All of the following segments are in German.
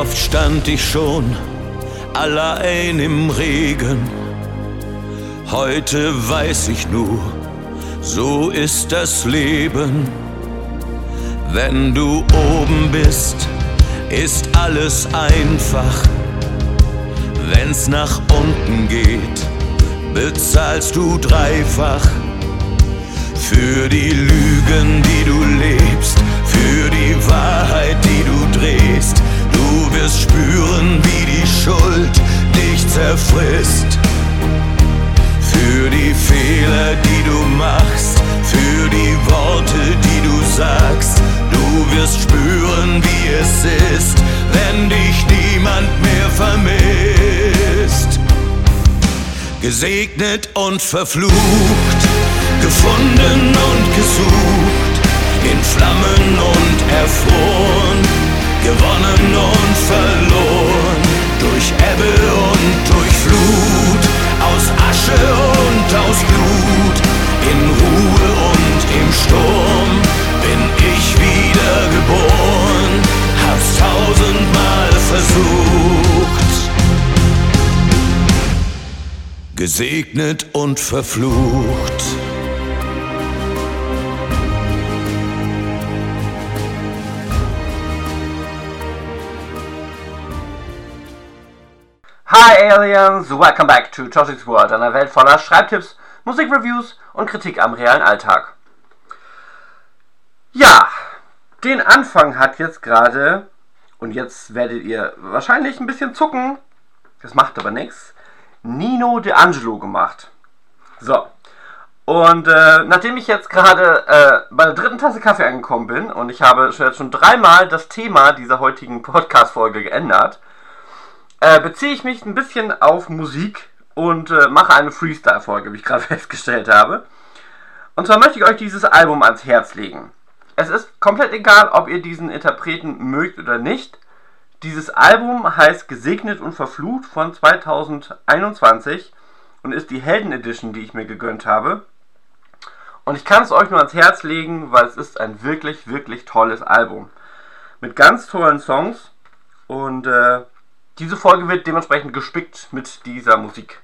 Oft stand ich schon allein im Regen. Heute weiß ich nur, so ist das Leben. Wenn du oben bist, ist alles einfach. Wenn's nach unten geht, bezahlst du dreifach. Für die Lügen, die du lebst, für die Wahrheit, die du drehst. Du wirst spüren, wie die Schuld dich zerfrisst. Für die Fehler, die du machst, für die Worte, die du sagst. Du wirst spüren, wie es ist, wenn dich niemand mehr vermisst. Gesegnet und verflucht, gefunden und gesucht, in Flammen und erfroren, gewonnen und verloren, durch Ebbe und durch Flut, aus Asche und aus Blut, in Ruhe und im Sturm, bin ich wieder geboren, hab's tausendmal versucht. Gesegnet und verflucht. Hi Aliens, welcome back to Toshik's World, einer Welt voller Schreibtipps, Musikreviews und Kritik am realen Alltag. Ja, den Anfang hat jetzt gerade, und jetzt werdet ihr wahrscheinlich ein bisschen zucken, das macht aber nichts, Nino De Angelo gemacht. So. Und äh, nachdem ich jetzt gerade äh, bei der dritten Tasse Kaffee angekommen bin und ich habe schon, jetzt schon dreimal das Thema dieser heutigen Podcast-Folge geändert, äh, beziehe ich mich ein bisschen auf Musik und äh, mache eine Freestyle-Folge, wie ich gerade festgestellt habe. Und zwar möchte ich euch dieses Album ans Herz legen. Es ist komplett egal, ob ihr diesen Interpreten mögt oder nicht. Dieses Album heißt Gesegnet und Verflucht von 2021 und ist die Helden Edition, die ich mir gegönnt habe. Und ich kann es euch nur ans Herz legen, weil es ist ein wirklich, wirklich tolles Album. Mit ganz tollen Songs und äh, diese Folge wird dementsprechend gespickt mit dieser Musik.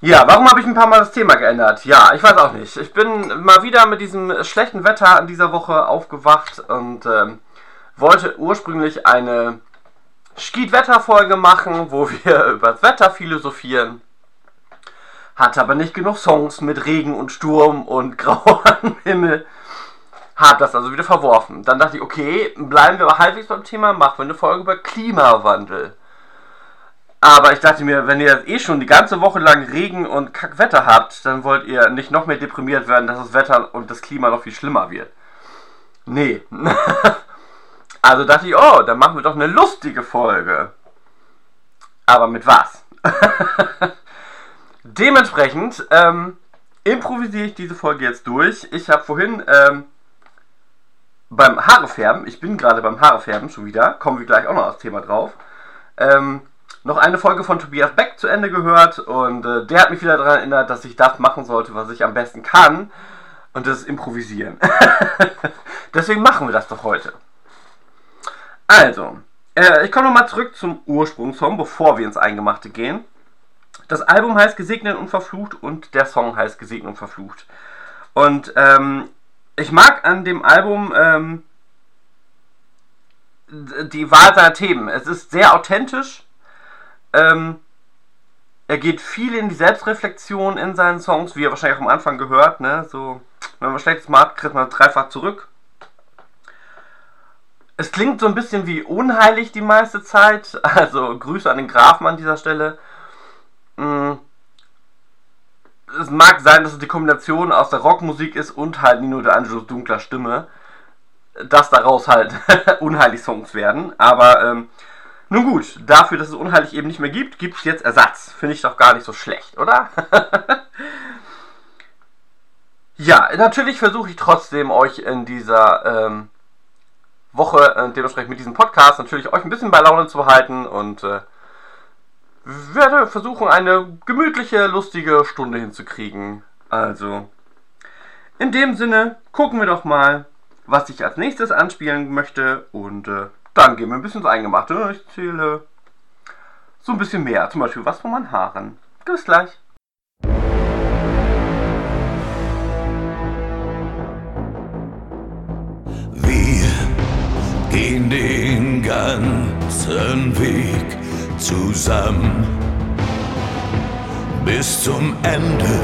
Ja, warum habe ich ein paar Mal das Thema geändert? Ja, ich weiß auch nicht. Ich bin mal wieder mit diesem schlechten Wetter in dieser Woche aufgewacht und ähm, wollte ursprünglich eine Skeet-Wetter-Folge machen, wo wir über das Wetter philosophieren. Hatte aber nicht genug Songs mit Regen und Sturm und grauem Himmel. Hab das also wieder verworfen. Dann dachte ich, okay, bleiben wir aber halbwegs beim Thema, machen wir eine Folge über Klimawandel. Aber ich dachte mir, wenn ihr eh schon die ganze Woche lang Regen und Kackwetter habt, dann wollt ihr nicht noch mehr deprimiert werden, dass das Wetter und das Klima noch viel schlimmer wird. Nee. also dachte ich, oh, dann machen wir doch eine lustige Folge. Aber mit was? Dementsprechend ähm, improvisiere ich diese Folge jetzt durch. Ich habe vorhin ähm, beim Haarefärben, ich bin gerade beim Haarefärben schon wieder, kommen wir gleich auch noch aufs Thema drauf, ähm, noch eine Folge von Tobias Beck zu Ende gehört und äh, der hat mich wieder daran erinnert, dass ich das machen sollte, was ich am besten kann und das ist improvisieren. Deswegen machen wir das doch heute. Also, äh, ich komme nochmal zurück zum Ursprungssong, bevor wir ins Eingemachte gehen. Das Album heißt Gesegnet und Verflucht und der Song heißt Gesegnet und Verflucht. Und ähm, ich mag an dem Album ähm, die Wahl seiner Themen. Es ist sehr authentisch. Ähm, er geht viel in die Selbstreflexion in seinen Songs, wie ihr wahrscheinlich auch am Anfang gehört. Ne? So, wenn man schlechtes macht, kriegt man dreifach zurück. Es klingt so ein bisschen wie unheilig die meiste Zeit. Also Grüße an den Grafen an dieser Stelle. Mm. Es mag sein, dass es die Kombination aus der Rockmusik ist und halt Nino de Angelos dunkler Stimme, dass daraus halt unheilig Songs werden. Aber ähm, nun gut, dafür, dass es unheilig eben nicht mehr gibt, gibt es jetzt Ersatz. Finde ich doch gar nicht so schlecht, oder? ja, natürlich versuche ich trotzdem euch in dieser ähm, Woche, äh, dementsprechend mit diesem Podcast, natürlich euch ein bisschen bei Laune zu behalten und äh, werde versuchen, eine gemütliche, lustige Stunde hinzukriegen. Also, in dem Sinne, gucken wir doch mal, was ich als nächstes anspielen möchte und äh, dann gehen wir ein bisschen ins Eingemachte. Ich zähle so ein bisschen mehr. Zum Beispiel was von meinen Haaren. Bis gleich. Wir gehen den ganzen Weg zusammen bis zum Ende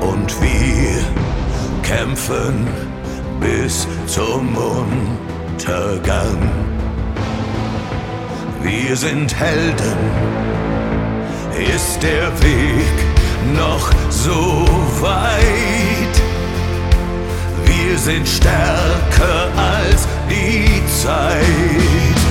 und wir kämpfen bis zum Untergang. Wir sind Helden, ist der Weg noch so weit? Wir sind stärker als die Zeit.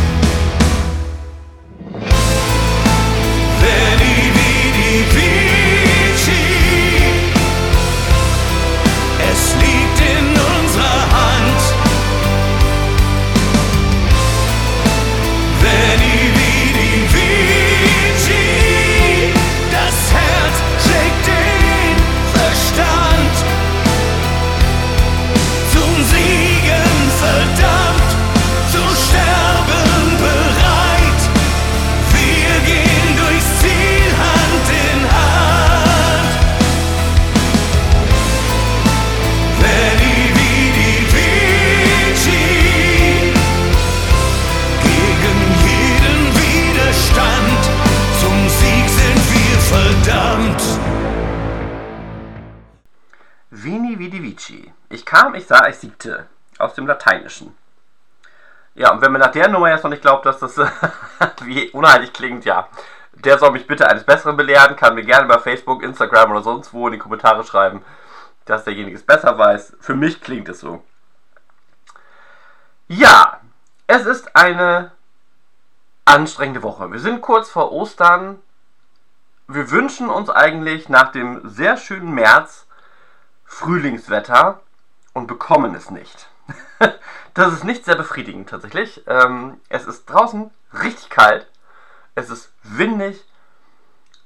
Kam, ich sah, ich siegte. Aus dem Lateinischen. Ja, und wenn mir nach der Nummer jetzt noch nicht glaubt, dass das wie unheilig klingt, ja. Der soll mich bitte eines Besseren belehren, kann mir gerne bei Facebook, Instagram oder sonst wo in die Kommentare schreiben, dass derjenige es besser weiß. Für mich klingt es so. Ja, es ist eine anstrengende Woche. Wir sind kurz vor Ostern. Wir wünschen uns eigentlich nach dem sehr schönen März Frühlingswetter und bekommen es nicht. das ist nicht sehr befriedigend tatsächlich. Ähm, es ist draußen richtig kalt. Es ist windig.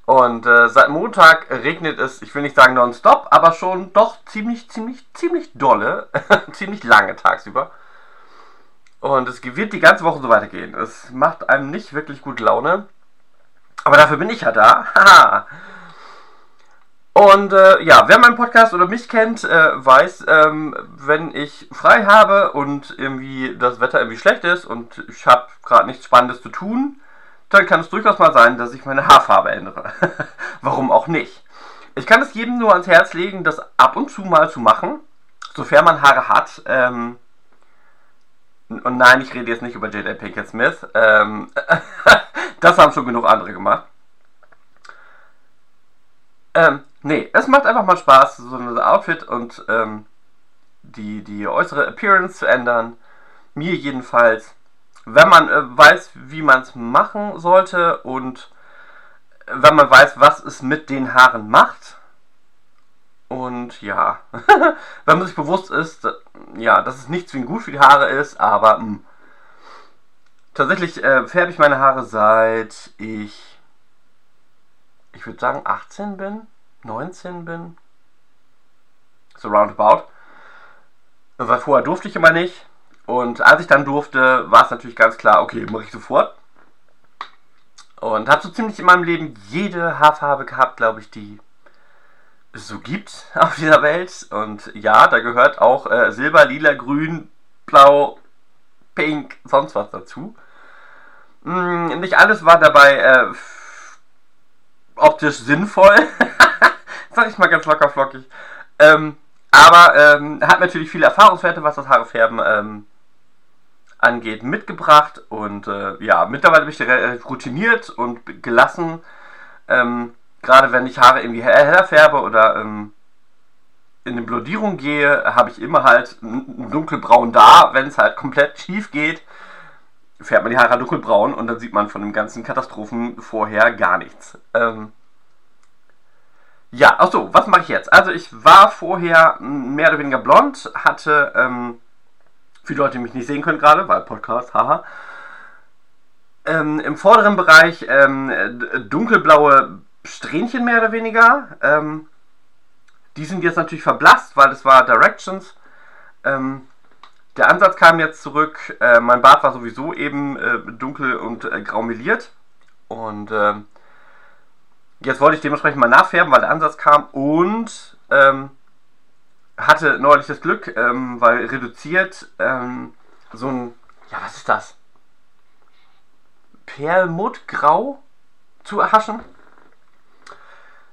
Und äh, seit Montag regnet es, ich will nicht sagen nonstop, aber schon doch ziemlich, ziemlich, ziemlich dolle. ziemlich lange tagsüber. Und es wird die ganze Woche so weitergehen. Es macht einem nicht wirklich gut Laune. Aber dafür bin ich ja da. Haha. Und äh, ja, wer meinen Podcast oder mich kennt, äh, weiß, ähm, wenn ich frei habe und irgendwie das Wetter irgendwie schlecht ist und ich habe gerade nichts Spannendes zu tun, dann kann es durchaus mal sein, dass ich meine Haarfarbe ändere. Warum auch nicht? Ich kann es jedem nur ans Herz legen, das ab und zu mal zu machen, sofern man Haare hat. Ähm, und nein, ich rede jetzt nicht über J.J. Pinkett Smith. Ähm, das haben schon genug andere gemacht. Ähm, nee, es macht einfach mal Spaß, so ein Outfit und ähm, die, die äußere Appearance zu ändern. Mir jedenfalls. Wenn man äh, weiß, wie man es machen sollte und wenn man weiß, was es mit den Haaren macht. Und ja, wenn man sich bewusst ist, äh, ja, dass es nicht zwingend gut für die Haare ist, aber mh. tatsächlich äh, färbe ich meine Haare seit ich, ich würde sagen 18 bin, 19 bin, so roundabout. Weil vorher durfte ich immer nicht. Und als ich dann durfte, war es natürlich ganz klar, okay, mache ich sofort. Und habe so ziemlich in meinem Leben jede Haarfarbe gehabt, glaube ich, die es so gibt auf dieser Welt. Und ja, da gehört auch äh, Silber, Lila, Grün, Blau, Pink, sonst was dazu. Hm, nicht alles war dabei äh, optisch sinnvoll. Sag ich mal ganz locker flockig. Ähm, aber ähm, hat natürlich viele Erfahrungswerte, was das Haarefärben ähm, angeht, mitgebracht. Und äh, ja, mittlerweile bin ich relativ routiniert und gelassen. Ähm, Gerade wenn ich Haare irgendwie heller färbe oder ähm, in eine Blondierung gehe, habe ich immer halt dunkelbraun da. Wenn es halt komplett schief geht, färbt man die Haare dunkelbraun und dann sieht man von den ganzen Katastrophen vorher gar nichts. Ähm, ja, achso, was mache ich jetzt? Also ich war vorher mehr oder weniger blond, hatte, ähm, für die Leute, die mich nicht sehen können gerade, weil Podcast, haha, ähm, im vorderen Bereich ähm, dunkelblaue Strähnchen mehr oder weniger. Ähm, die sind jetzt natürlich verblasst, weil das war Directions. Ähm, der Ansatz kam jetzt zurück. Äh, mein Bart war sowieso eben äh, dunkel und äh, graumeliert. Und ähm, jetzt wollte ich dementsprechend mal nachfärben, weil der Ansatz kam. Und ähm, hatte neulich das Glück, ähm, weil reduziert ähm, so ein, ja, was ist das? Perlmuttgrau zu erhaschen.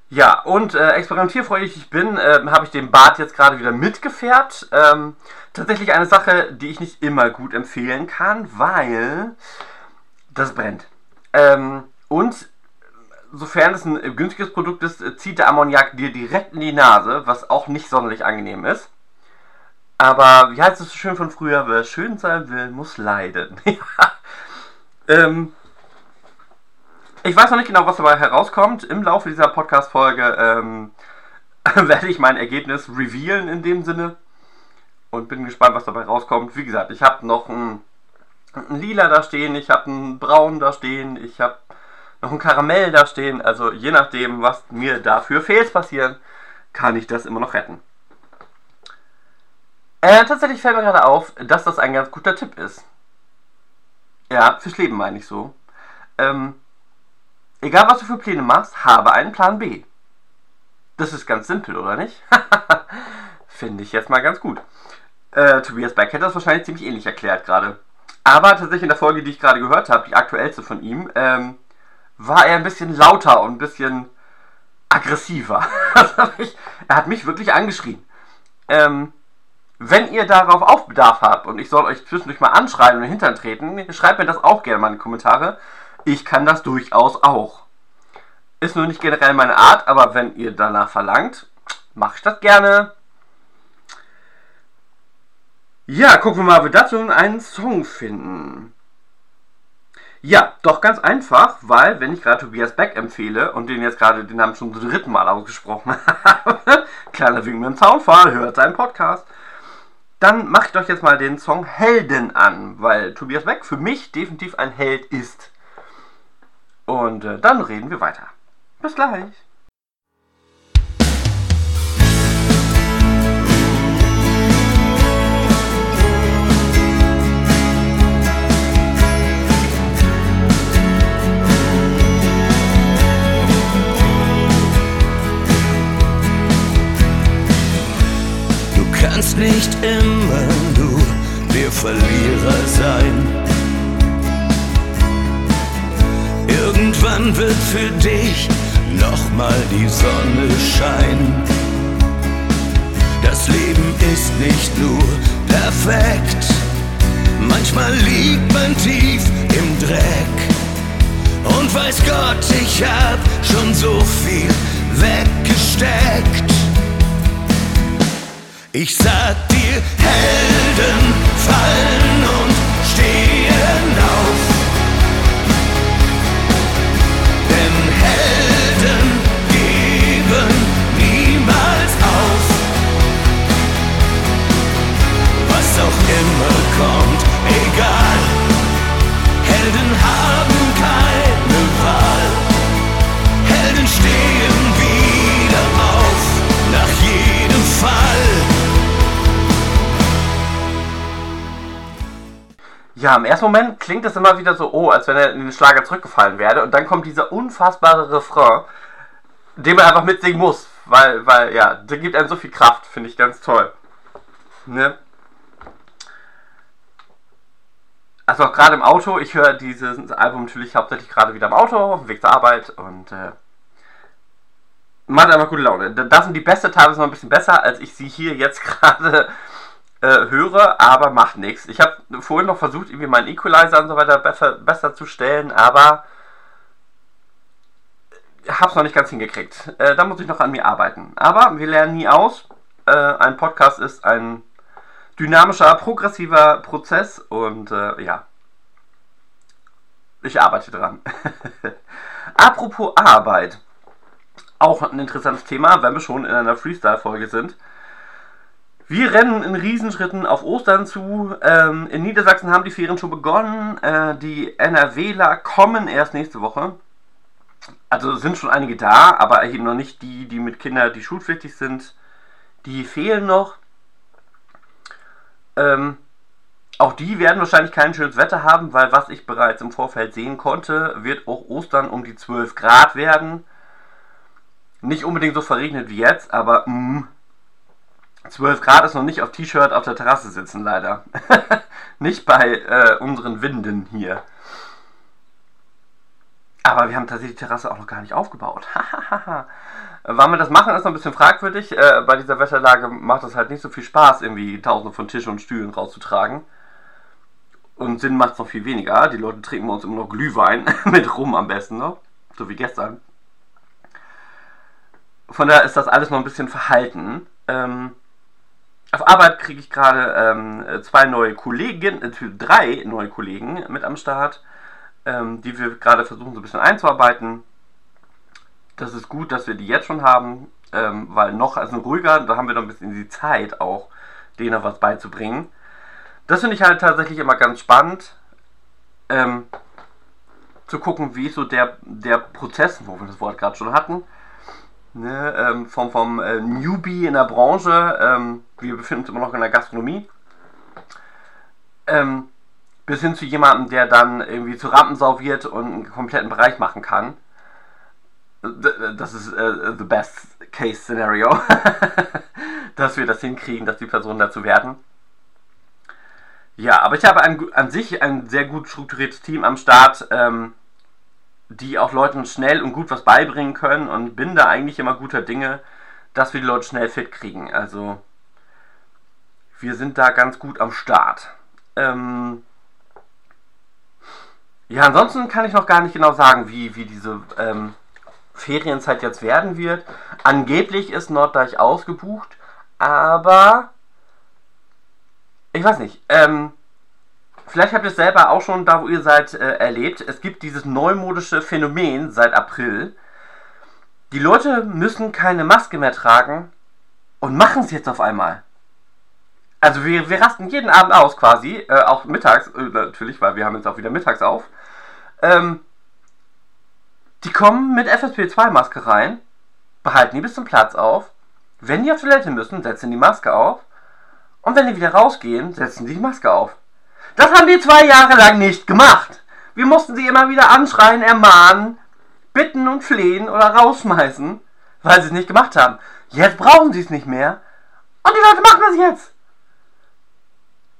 Ja, und äh, experimentierfreudig ich bin, äh, habe ich den Bart jetzt gerade wieder mitgefärbt. Ähm, tatsächlich eine Sache, die ich nicht immer gut empfehlen kann, weil das brennt. Ähm, und sofern es ein günstiges Produkt ist, zieht der Ammoniak dir direkt in die Nase, was auch nicht sonderlich angenehm ist. Aber wie heißt es so schön von früher? Wer schön sein will, muss leiden. ähm, ich weiß noch nicht genau, was dabei herauskommt. Im Laufe dieser Podcast-Folge ähm, werde ich mein Ergebnis revealen in dem Sinne. Und bin gespannt, was dabei rauskommt. Wie gesagt, ich habe noch ein, ein Lila da stehen, ich habe ein Braun da stehen, ich habe noch ein Karamell da stehen. Also je nachdem, was mir dafür Fails passieren, kann ich das immer noch retten. Äh, tatsächlich fällt mir gerade auf, dass das ein ganz guter Tipp ist. Ja, fürs Leben meine ich so. Ähm, egal was du für Pläne machst, habe einen Plan B. Das ist ganz simpel, oder nicht? Finde ich jetzt mal ganz gut. Äh, Tobias Beck hätte das wahrscheinlich ziemlich ähnlich erklärt gerade. Aber tatsächlich in der Folge, die ich gerade gehört habe, die aktuellste von ihm, ähm, war er ein bisschen lauter und ein bisschen aggressiver. er hat mich wirklich angeschrien. Ähm, wenn ihr darauf auch Bedarf habt und ich soll euch zwischendurch mal anschreien und in den Hintern treten, schreibt mir das auch gerne mal in die Kommentare. Ich kann das durchaus auch. Ist nur nicht generell meine Art, aber wenn ihr danach verlangt, mache ich das gerne. Ja, gucken wir mal, ob wir dazu einen Song finden. Ja, doch ganz einfach, weil wenn ich gerade Tobias Beck empfehle und den jetzt gerade den Namen schon zum dritten Mal ausgesprochen habe, kleiner Wink mit dem Zaunfall, hört seinen Podcast, dann mache ich doch jetzt mal den Song Helden an, weil Tobias Beck für mich definitiv ein Held ist. Und äh, dann reden wir weiter. Bis gleich. Kannst nicht immer nur der Verlierer sein. Irgendwann wird für dich nochmal die Sonne scheinen. Das Leben ist nicht nur perfekt, manchmal liegt man tief im Dreck. Und weiß Gott, ich hab schon so viel weggesteckt. Ich sag dir, Helden fallen und stehen auf. Denn Helden geben niemals auf. Was auch immer kommt, Ja, im ersten Moment klingt es immer wieder so, oh, als wenn er in den Schlager zurückgefallen wäre. Und dann kommt dieser unfassbare Refrain, den man einfach mitsingen muss. Weil, weil, ja, der gibt einem so viel Kraft, finde ich ganz toll. Ne? Also auch gerade im Auto, ich höre dieses Album natürlich hauptsächlich gerade wieder im Auto, auf dem Weg zur Arbeit und äh, macht einfach gute Laune. Da sind die beste teilweise noch ein bisschen besser, als ich sie hier jetzt gerade äh, höre, aber macht nichts. Ich habe vorhin noch versucht, irgendwie meinen Equalizer und so weiter besser, besser zu stellen, aber habe es noch nicht ganz hingekriegt. Äh, da muss ich noch an mir arbeiten. Aber wir lernen nie aus. Äh, ein Podcast ist ein dynamischer, progressiver Prozess und äh, ja, ich arbeite dran. Apropos Arbeit. Auch ein interessantes Thema, wenn wir schon in einer Freestyle-Folge sind. Wir rennen in Riesenschritten auf Ostern zu. Ähm, in Niedersachsen haben die Ferien schon begonnen. Äh, die NRWler kommen erst nächste Woche. Also sind schon einige da, aber eben noch nicht die, die mit Kindern, die schulpflichtig sind. Die fehlen noch. Ähm, auch die werden wahrscheinlich kein schönes Wetter haben, weil was ich bereits im Vorfeld sehen konnte, wird auch Ostern um die 12 Grad werden. Nicht unbedingt so verregnet wie jetzt, aber mh, mm, 12 Grad ist noch nicht auf T-Shirt auf der Terrasse sitzen, leider. nicht bei äh, unseren Winden hier. Aber wir haben tatsächlich die Terrasse auch noch gar nicht aufgebaut. Wann wir das machen, ist noch ein bisschen fragwürdig. Äh, bei dieser Wetterlage macht es halt nicht so viel Spaß, irgendwie tausende von Tischen und Stühlen rauszutragen. Und Sinn macht es noch viel weniger. Die Leute trinken bei uns immer noch Glühwein mit Rum am besten noch. So wie gestern. Von daher ist das alles noch ein bisschen verhalten. Ähm, auf Arbeit kriege ich gerade ähm, zwei neue Kollegen, äh, drei neue Kollegen mit am Start, ähm, die wir gerade versuchen so ein bisschen einzuarbeiten. Das ist gut, dass wir die jetzt schon haben, ähm, weil noch also ruhiger, da haben wir noch ein bisschen die Zeit auch, denen was beizubringen. Das finde ich halt tatsächlich immer ganz spannend, ähm, zu gucken, wie so der, der Prozess, wo wir das Wort gerade schon hatten, ne, ähm, vom, vom äh, Newbie in der Branche, ähm, wir befinden uns immer noch in der Gastronomie, ähm, bis hin zu jemandem, der dann irgendwie zu Rampensau wird und einen kompletten Bereich machen kann. Das ist äh, the best case scenario, dass wir das hinkriegen, dass die Personen dazu werden. Ja, aber ich habe ein, an sich ein sehr gut strukturiertes Team am Start. Ähm, die auch Leuten schnell und gut was beibringen können und bin da eigentlich immer guter Dinge, dass wir die Leute schnell fit kriegen. Also wir sind da ganz gut am Start. Ähm ja, ansonsten kann ich noch gar nicht genau sagen, wie, wie diese ähm, Ferienzeit jetzt werden wird. Angeblich ist Norddeich ausgebucht, aber ich weiß nicht. Ähm, vielleicht habt ihr es selber auch schon da, wo ihr seid, äh, erlebt. Es gibt dieses neumodische Phänomen seit April. Die Leute müssen keine Maske mehr tragen und machen es jetzt auf einmal. Also wir, wir rasten jeden Abend aus quasi, äh, auch mittags, äh, natürlich, weil wir haben jetzt auch wieder mittags auf. Ähm, die kommen mit FFP2-Maske rein, behalten die bis zum Platz auf. Wenn die auf Toilette müssen, setzen die Maske auf. Und wenn die wieder rausgehen, setzen sie die Maske auf. Das haben die zwei Jahre lang nicht gemacht. Wir mussten sie immer wieder anschreien, ermahnen, bitten und flehen oder rausschmeißen, weil sie es nicht gemacht haben. Jetzt brauchen sie es nicht mehr. Und die Leute machen das jetzt.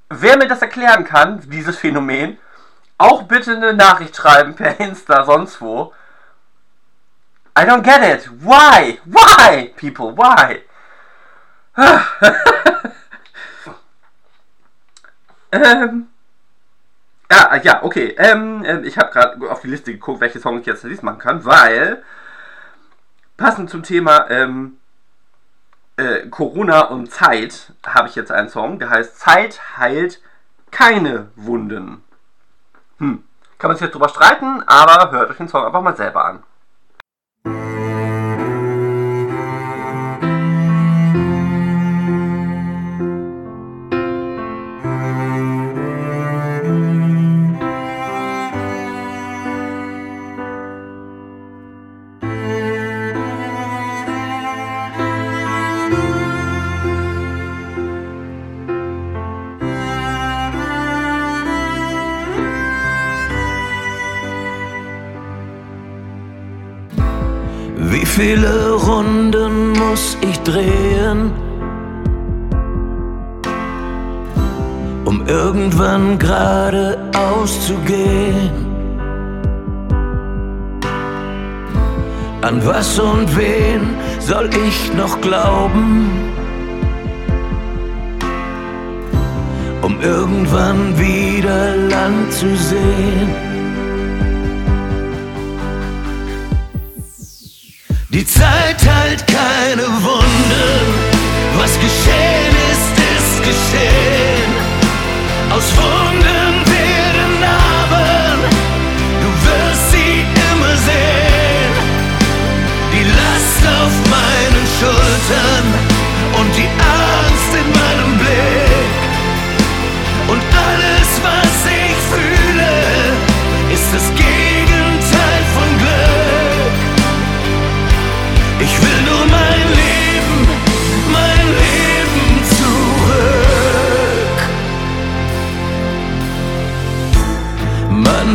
Wer mir das erklären kann, dieses Phänomen, auch bitte eine Nachricht schreiben per Insta, sonst wo. I don't get it. Why? Why, people? Why? ähm. Ja, ah, ja, okay. Ähm, ähm ich habe gerade auf die Liste geguckt, welche Songs ich jetzt Release machen kann, weil passend zum Thema ähm, äh, Corona und Zeit habe ich jetzt einen Song, der heißt Zeit heilt keine Wunden. Hm. Kann man sich jetzt drüber streiten, aber hört euch den Song einfach mal selber an. Auszugehen? An was und wen soll ich noch glauben? Um irgendwann wieder Land zu sehen. Die Zeit heilt keine Wunden. Was geschehen ist, ist geschehen. Aus Wunden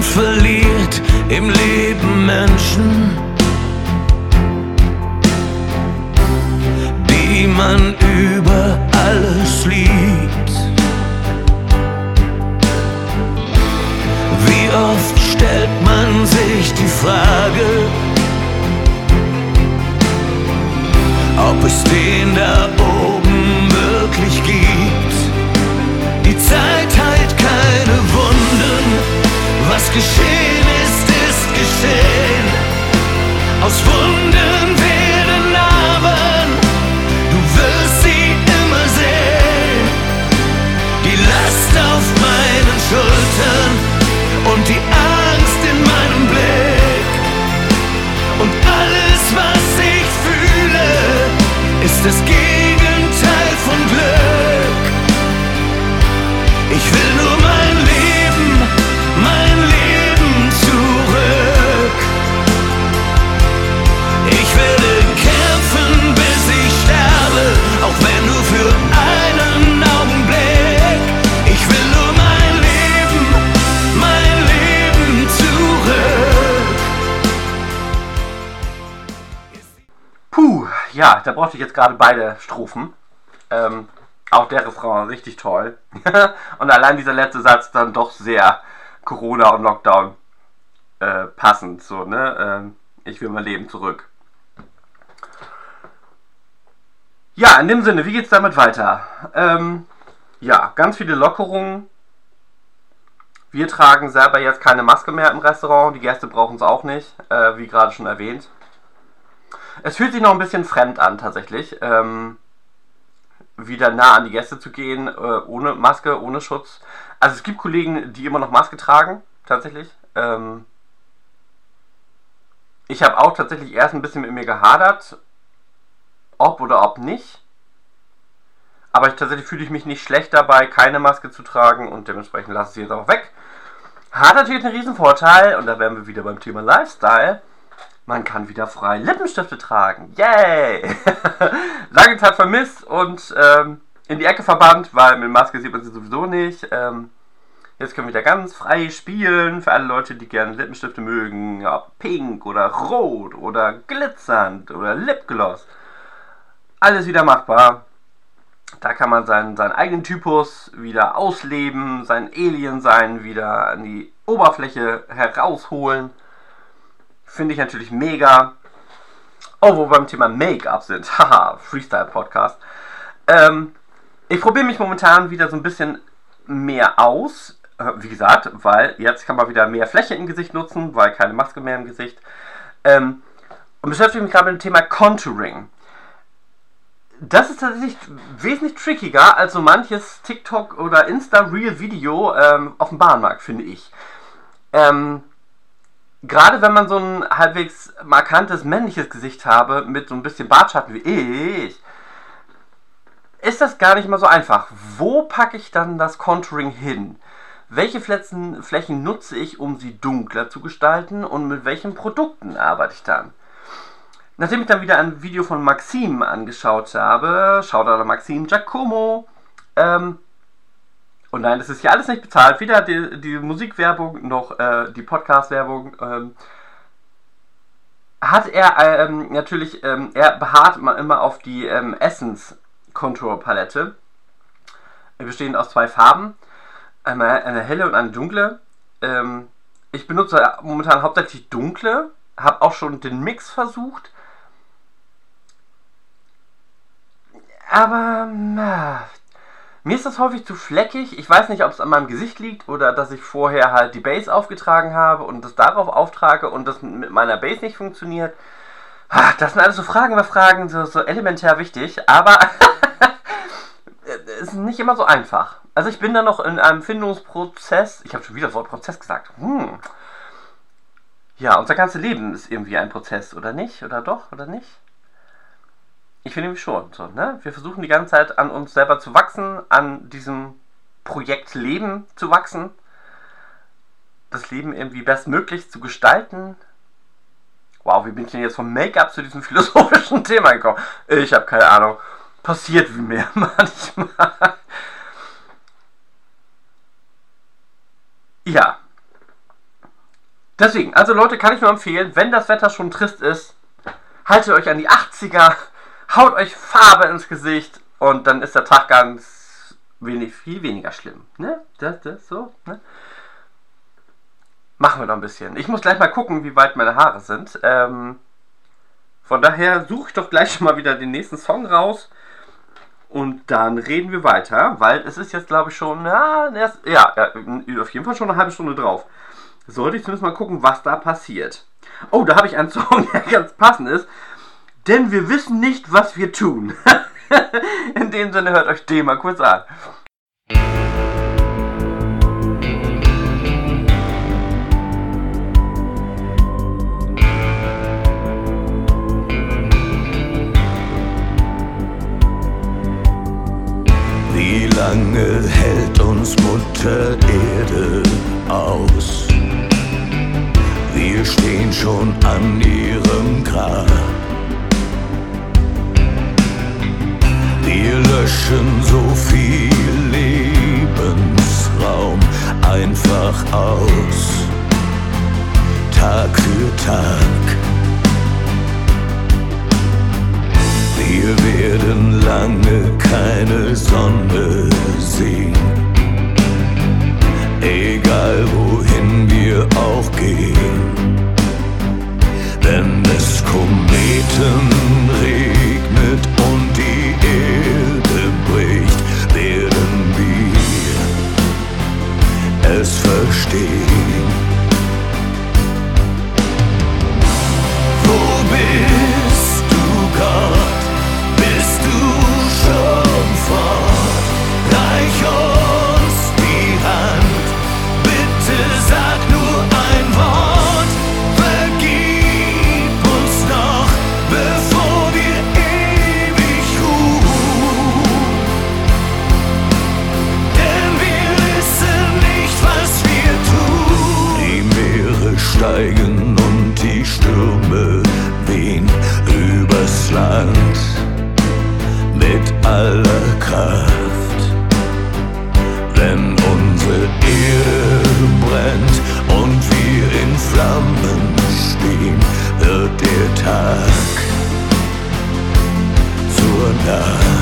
Man verliert im Leben Menschen, die man über alles liebt. Gerade beide Strophen. Ähm, auch der Refrain richtig toll. und allein dieser letzte Satz dann doch sehr Corona und Lockdown äh, passend. So, ne? Ähm, ich will mein Leben zurück. Ja, in dem Sinne, wie geht's damit weiter? Ähm, ja, ganz viele Lockerungen. Wir tragen selber jetzt keine Maske mehr im Restaurant. Die Gäste brauchen es auch nicht, äh, wie gerade schon erwähnt. Es fühlt sich noch ein bisschen fremd an, tatsächlich. Ähm, wieder nah an die Gäste zu gehen, äh, ohne Maske, ohne Schutz. Also es gibt Kollegen, die immer noch Maske tragen, tatsächlich. Ähm, ich habe auch tatsächlich erst ein bisschen mit mir gehadert, ob oder ob nicht. Aber ich, tatsächlich fühle ich mich nicht schlecht dabei, keine Maske zu tragen und dementsprechend lasse ich sie jetzt auch weg. Hat natürlich einen riesen Vorteil und da wären wir wieder beim Thema Lifestyle. Man kann wieder frei Lippenstifte tragen. Yay! Lange Zeit vermisst und ähm, in die Ecke verbannt, weil mit Maske sieht man sie sowieso nicht. Ähm, jetzt können wir wieder ganz frei spielen für alle Leute, die gerne Lippenstifte mögen. Ja, pink oder rot oder glitzernd oder Lipgloss. Alles wieder machbar. Da kann man seinen, seinen eigenen Typus wieder ausleben, sein Alien-Sein wieder an die Oberfläche herausholen. Finde ich natürlich mega. Oh, wo wir beim Thema Make-up sind. Haha, Freestyle-Podcast. Ähm, ich probiere mich momentan wieder so ein bisschen mehr aus. Äh, Wie gesagt, weil jetzt kann man wieder mehr Fläche im Gesicht nutzen, weil keine Maske mehr im Gesicht. Ähm, und beschäftige mich gerade mit dem Thema Contouring. Das ist tatsächlich wesentlich trickiger als so manches TikTok oder Insta-Real-Video ähm, auf dem Bahnmarkt, finde ich. Ähm, Gerade wenn man so ein halbwegs markantes männliches Gesicht habe, mit so ein bisschen Bartschatten wie ich, ist das gar nicht mal so einfach. Wo packe ich dann das Contouring hin? Welche Flächen, Flächen nutze ich, um sie dunkler zu gestalten und mit welchen Produkten arbeite ich dann? Nachdem ich dann wieder ein Video von Maxim angeschaut habe, schaut an Maxim Giacomo, ähm, und nein, das ist hier alles nicht bezahlt, weder die, die Musikwerbung noch äh, die Podcast-Werbung, ähm, hat er ähm, natürlich, ähm, er beharrt immer, auf die ähm, Essence Contour Palette, bestehend aus zwei Farben, einmal eine helle und eine dunkle. Ähm, ich benutze momentan hauptsächlich dunkle, habe auch schon den Mix versucht, aber na, mir ist das häufig zu fleckig. Ich weiß nicht, ob es an meinem Gesicht liegt oder dass ich vorher halt die Base aufgetragen habe und das darauf auftrage und das mit meiner Base nicht funktioniert. Ah, Das sind alles so Fragen über Fragen, so, so elementär wichtig, aber es ist nicht immer so einfach. Also ich bin da noch in einem Findungsprozess. Ich habe schon wieder das Wort Prozess gesagt. Hm. Ja, unser ganzes Leben ist irgendwie ein Prozess, oder nicht? Oder doch? Oder nicht? Ich finde nämlich schon. So, ne? Wir versuchen die ganze Zeit an uns selber zu wachsen, an diesem Projekt Leben zu wachsen, das Leben irgendwie bestmöglich zu gestalten. Wow, wie bin ich denn jetzt vom Make-up zu diesem philosophischen Thema gekommen? Ich habe keine Ahnung. Passiert wie mir manchmal. Ja. Deswegen, also Leute, kann ich nur empfehlen, wenn das Wetter schon trist ist, haltet euch an die 80er, haut euch Farbe ins Gesicht und dann ist der Tag ganz wenig, viel weniger schlimm. Ne? Das, das, so, ne? Machen wir noch ein bisschen. Ich muss gleich mal gucken, wie weit meine Haare sind. Ähm, von daher suche ich doch gleich schon mal wieder den nächsten Song raus. Und dann reden wir weiter, weil es ist jetzt, glaube ich, schon, ja, ja, auf jeden Fall schon eine halbe Stunde drauf. Sollte ich zumindest mal gucken, was da passiert. Oh, da habe ich einen Song, der ganz passend ist. Denn wir wissen nicht, was wir tun. In dem Sinne hört euch den mal kurz an. Wie lange hält uns Mutter Erde aus? Wir stehen schon an ihrem Grab. Löschen so viel Lebensraum einfach aus, Tag für Tag. Wir werden lange keine Sonne sehen, egal wohin wir auch gehen. Wenn es Kometen regnet es verstehen. Übers Land mit aller Kraft. Wenn unsere Erde brennt und wir in Flammen stehen, wird der Tag zur Nacht.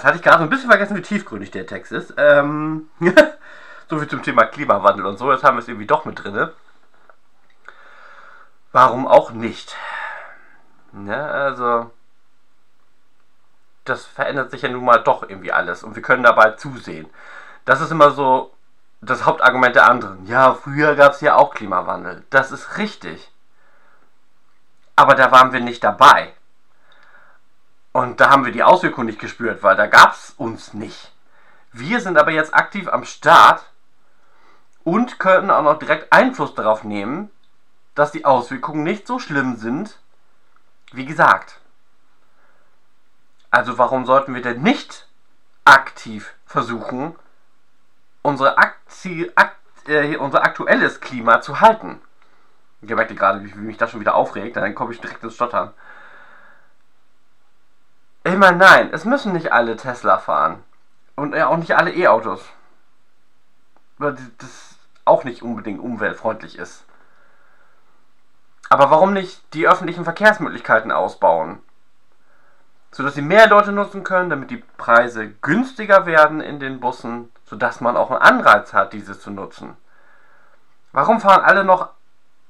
Das hatte ich gerade so ein bisschen vergessen, wie tiefgründig der Text ist. Ähm, so viel zum Thema Klimawandel und so. Jetzt haben wir es irgendwie doch mit drinne. Warum auch nicht? Ne, also. Das verändert sich ja nun mal doch irgendwie alles und wir können dabei zusehen. Das ist immer so das Hauptargument der anderen. Ja, früher gab es ja auch Klimawandel. Das ist richtig. Aber da waren wir nicht dabei. Und da haben wir die Auswirkungen nicht gespürt, weil da gab es uns nicht. Wir sind aber jetzt aktiv am Start und können auch noch direkt Einfluss darauf nehmen, dass die Auswirkungen nicht so schlimm sind, wie gesagt. Also warum sollten wir denn nicht aktiv versuchen, unsere Akti akt äh, unser aktuelles Klima zu halten? Merkt ihr gerade, wie mich das schon wieder aufregt, dann komme ich direkt ins Stottern. Ich meine, nein, es müssen nicht alle Tesla fahren. Und ja, auch nicht alle E-Autos. Weil das auch nicht unbedingt umweltfreundlich ist. Aber warum nicht die öffentlichen Verkehrsmöglichkeiten ausbauen? Sodass sie mehr Leute nutzen können, damit die Preise günstiger werden in den Bussen, sodass man auch einen Anreiz hat, diese zu nutzen. Warum fahren alle noch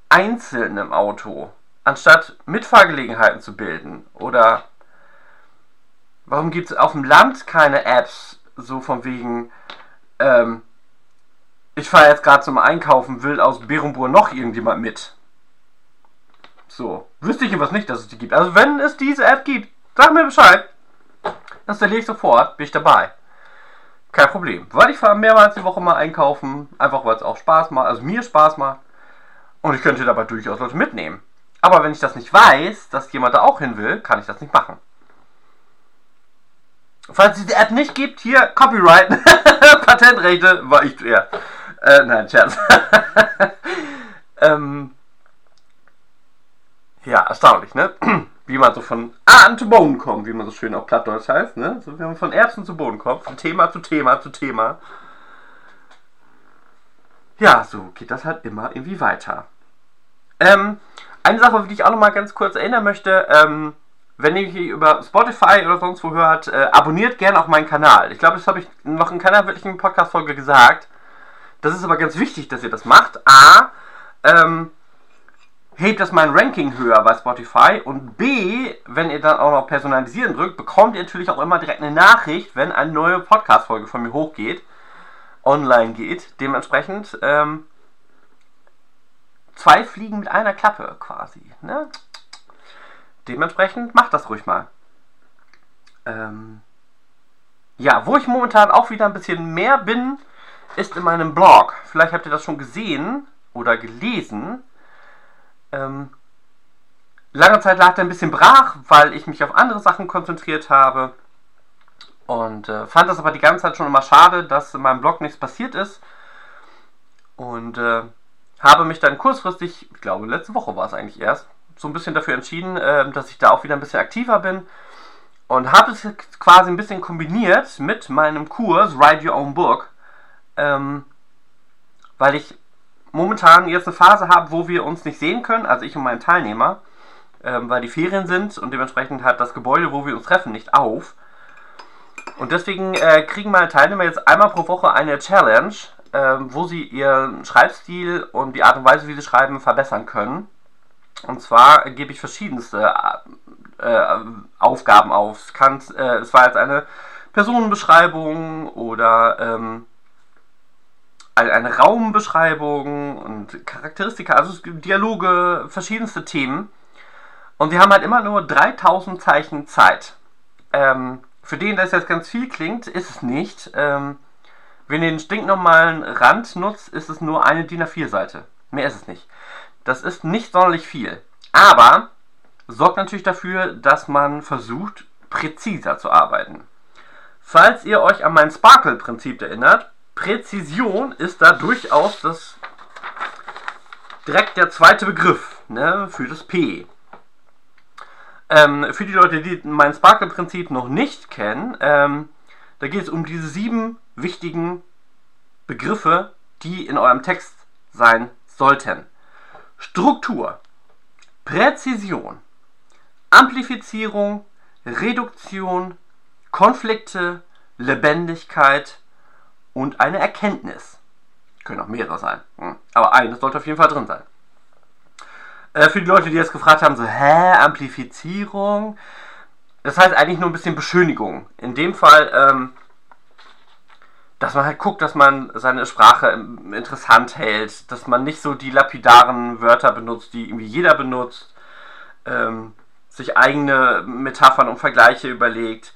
einzeln im Auto, anstatt Mitfahrgelegenheiten zu bilden? Oder warum gibt es auf dem Land keine Apps, so von wegen, ähm, ich fahre jetzt gerade zum Einkaufen, will aus Berumbur noch irgendjemand mit? So, wüsste ich was nicht, dass es die gibt. Also wenn es diese App gibt, sag mir Bescheid. Das installiere ich sofort, bin ich dabei. kein Problem. Weil ich fahre mehrmals die Woche mal einkaufen, einfach weil es auch Spaß macht, also mir Spaß macht. Und ich könnte dabei durchaus Leute mitnehmen. Aber wenn ich das nicht weiß, dass jemand da auch hin will, kann ich das nicht machen. Falls es die App nicht gibt, hier Copyright, Patentrechte, war ich zuerst. Äh, nein, Scherz. ähm, ja, erstaunlich, ne? Wie man so von Ahn zu Boden kommt, wie man so schön auf Plattdeutsch heißt, ne? So wie man von Erbsen zu Boden kommt, von Thema zu Thema zu Thema. Ja, so geht das halt immer irgendwie weiter. Ähm, eine Sache, die ich auch noch mal ganz kurz erinnern möchte, ähm, wenn ihr hier über Spotify oder sonst wo hört, äh, abonniert gerne auch meinen Kanal. Ich glaube, das habe ich noch in keiner wirklichen Podcast-Folge gesagt. Das ist aber ganz wichtig, dass ihr das macht. A, ähm, hebt das mein Ranking höher bei Spotify und B, wenn ihr dann auch noch personalisieren drückt, bekommt ihr natürlich auch immer direkt eine Nachricht, wenn eine neue Podcast-Folge von mir hochgeht, online geht. Dementsprechend ähm, zwei Fliegen mit einer Klappe quasi. Ne? Dementsprechend macht das ruhig mal. Ähm, ja, wo ich momentan auch wieder ein bisschen mehr bin, ist in meinem Blog. Vielleicht habt ihr das schon gesehen oder gelesen. Ähm, lange Zeit lag er ein bisschen brach, weil ich mich auf andere Sachen konzentriert habe. Und äh, fand das aber die ganze Zeit schon immer schade, dass in meinem Blog nichts passiert ist. Und äh, habe mich dann kurzfristig, ich glaube letzte Woche war es eigentlich erst, so ein bisschen dafür entschieden, äh, dass ich da auch wieder ein bisschen aktiver bin. Und habe es quasi ein bisschen kombiniert mit meinem Kurs Write Your Own Book. Ähm, weil ich momentan jetzt eine Phase habe, wo wir uns nicht sehen können, also ich und mein Teilnehmer, ähm, weil die Ferien sind und dementsprechend hat das Gebäude, wo wir uns treffen, nicht auf. Und deswegen äh, kriegen meine Teilnehmer jetzt einmal pro Woche eine Challenge, äh, wo sie ihren Schreibstil und die Art und Weise, wie sie schreiben, verbessern können. Und zwar gebe ich verschiedenste äh, Aufgaben auf. Es, kann, äh, es war jetzt eine Personenbeschreibung oder ähm, eine Raumbeschreibung und Charakteristika, also Dialoge, verschiedenste Themen. Und wir haben halt immer nur 3000 Zeichen Zeit. Ähm, für den das jetzt ganz viel klingt, ist es nicht. Ähm, wenn ihr den stinknormalen Rand nutzt, ist es nur eine DIN A4-Seite. Mehr ist es nicht. Das ist nicht sonderlich viel. Aber sorgt natürlich dafür, dass man versucht, präziser zu arbeiten. Falls ihr euch an mein Sparkle-Prinzip erinnert, Präzision ist da durchaus das direkt der zweite Begriff ne, für das P. Ähm, für die Leute, die mein Sparkle-Prinzip noch nicht kennen, ähm, da geht es um diese sieben wichtigen Begriffe, die in eurem Text sein sollten. Struktur, Präzision, Amplifizierung, Reduktion, Konflikte, Lebendigkeit und eine Erkenntnis. Können auch mehrere sein, hm. aber eines sollte auf jeden Fall drin sein. Äh, für die Leute, die jetzt gefragt haben, so, hä, Amplifizierung? Das heißt eigentlich nur ein bisschen Beschönigung. In dem Fall ähm, dass man halt guckt, dass man seine Sprache interessant hält, dass man nicht so die lapidaren Wörter benutzt, die irgendwie jeder benutzt, ähm, sich eigene Metaphern und Vergleiche überlegt,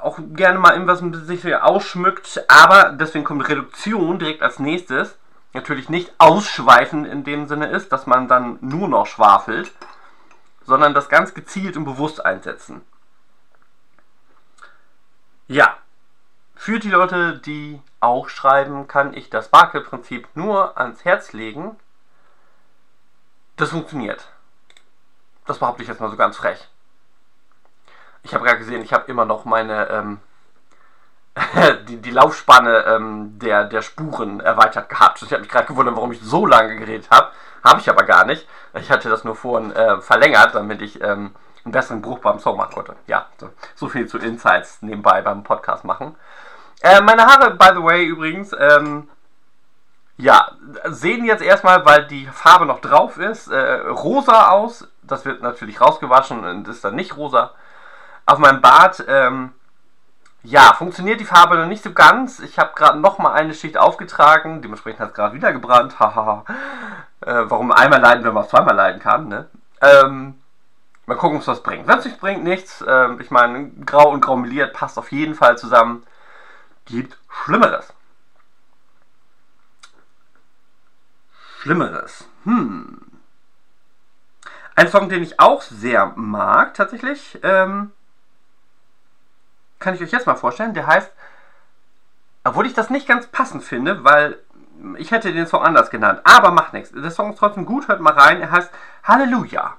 auch gerne mal irgendwas sich ausschmückt, aber deswegen kommt Reduktion direkt als nächstes. Natürlich nicht ausschweifen in dem Sinne ist, dass man dann nur noch schwafelt, sondern das ganz gezielt und bewusst einsetzen. Ja, für die Leute, die auch schreiben, kann ich das Barkel-Prinzip nur ans Herz legen. Das funktioniert. Das behaupte ich jetzt mal so ganz frech. Ich habe gerade gesehen, ich habe immer noch meine ähm, die, die Laufspanne ähm, der, der Spuren erweitert gehabt. Ich habe mich gerade gewundert, warum ich so lange geredet habe. Habe ich aber gar nicht. Ich hatte das nur vorhin äh, verlängert, damit ich ähm, einen besseren Bruch beim Song machen konnte. Ja, so, so viel zu Insights nebenbei beim Podcast machen. Äh, meine Haare, by the way, übrigens, ähm, ja, sehen jetzt erstmal, weil die Farbe noch drauf ist, äh, rosa aus. Das wird natürlich rausgewaschen und ist dann nicht rosa. Auf meinem Bart, ähm, ja, funktioniert die Farbe noch nicht so ganz. Ich habe gerade noch mal eine Schicht aufgetragen. Dementsprechend hat es gerade wieder gebrannt. Haha. äh, warum einmal leiden, wenn man zweimal leiden kann, ne? Ähm, mal gucken, was das bringt. Wenn es nicht bringt, nichts. Ähm, ich meine, grau und grau meliert passt auf jeden Fall zusammen. Gibt Schlimmeres. Schlimmeres. Hm. Ein Song, den ich auch sehr mag, tatsächlich, ähm, kann ich euch jetzt mal vorstellen. Der heißt, obwohl ich das nicht ganz passend finde, weil ich hätte den Song anders genannt, aber macht nichts. Der Song ist trotzdem gut, hört mal rein. Er heißt Halleluja.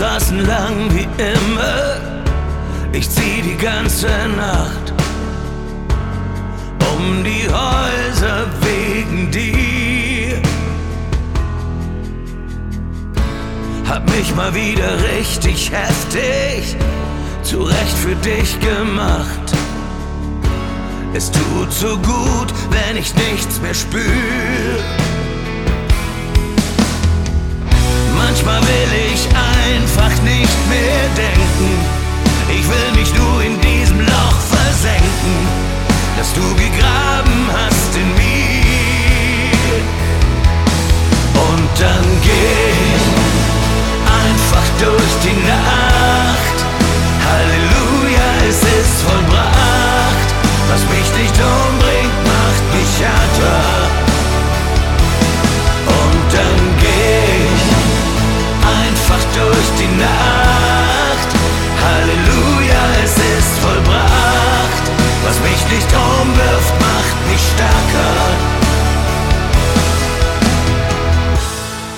Straßen lang wie immer. Ich zieh die ganze Nacht um die Häuser wegen dir. Hab mich mal wieder richtig heftig zurecht für dich gemacht. Es tut so gut, wenn ich nichts mehr spür. Manchmal will ich einfach nicht mehr denken. Ich will mich nur in diesem Loch versenken, das du gegraben hast in mir. Und dann geh einfach durch die Nacht. Halleluja, es ist vollbracht. Was mich nicht umbringt, macht mich härter. Nacht. Halleluja, es ist vollbracht. Was mich nicht umwirft, macht mich stärker.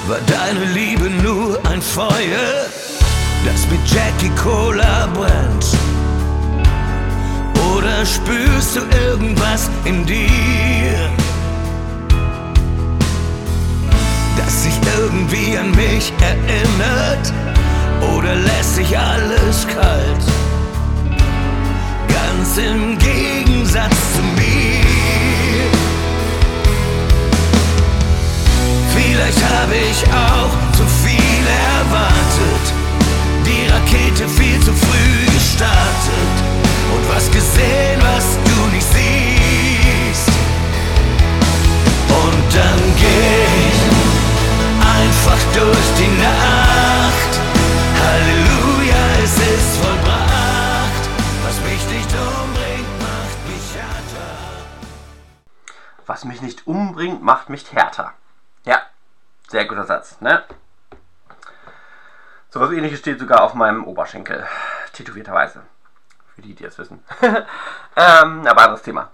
War deine Liebe nur ein Feuer, das mit Jackie Cola brennt? Oder spürst du irgendwas in dir? das sich irgendwie an mich erinnert? Oder lässt sich alles kalt? Ganz im Gegensatz zu mir. Vielleicht habe ich auch zu viel erwartet, die Rakete viel zu früh gestartet und was gesehen, was du nicht siehst. Und dann geh ich einfach durch die Nacht. Halleluja, es ist vollbracht. Was mich nicht umbringt, macht mich härter. Was mich nicht umbringt, macht mich härter. Ja, sehr guter Satz, ne? So was ähnliches steht sogar auf meinem Oberschenkel, tätowierterweise. Für die, die es wissen. ähm, aber anderes Thema.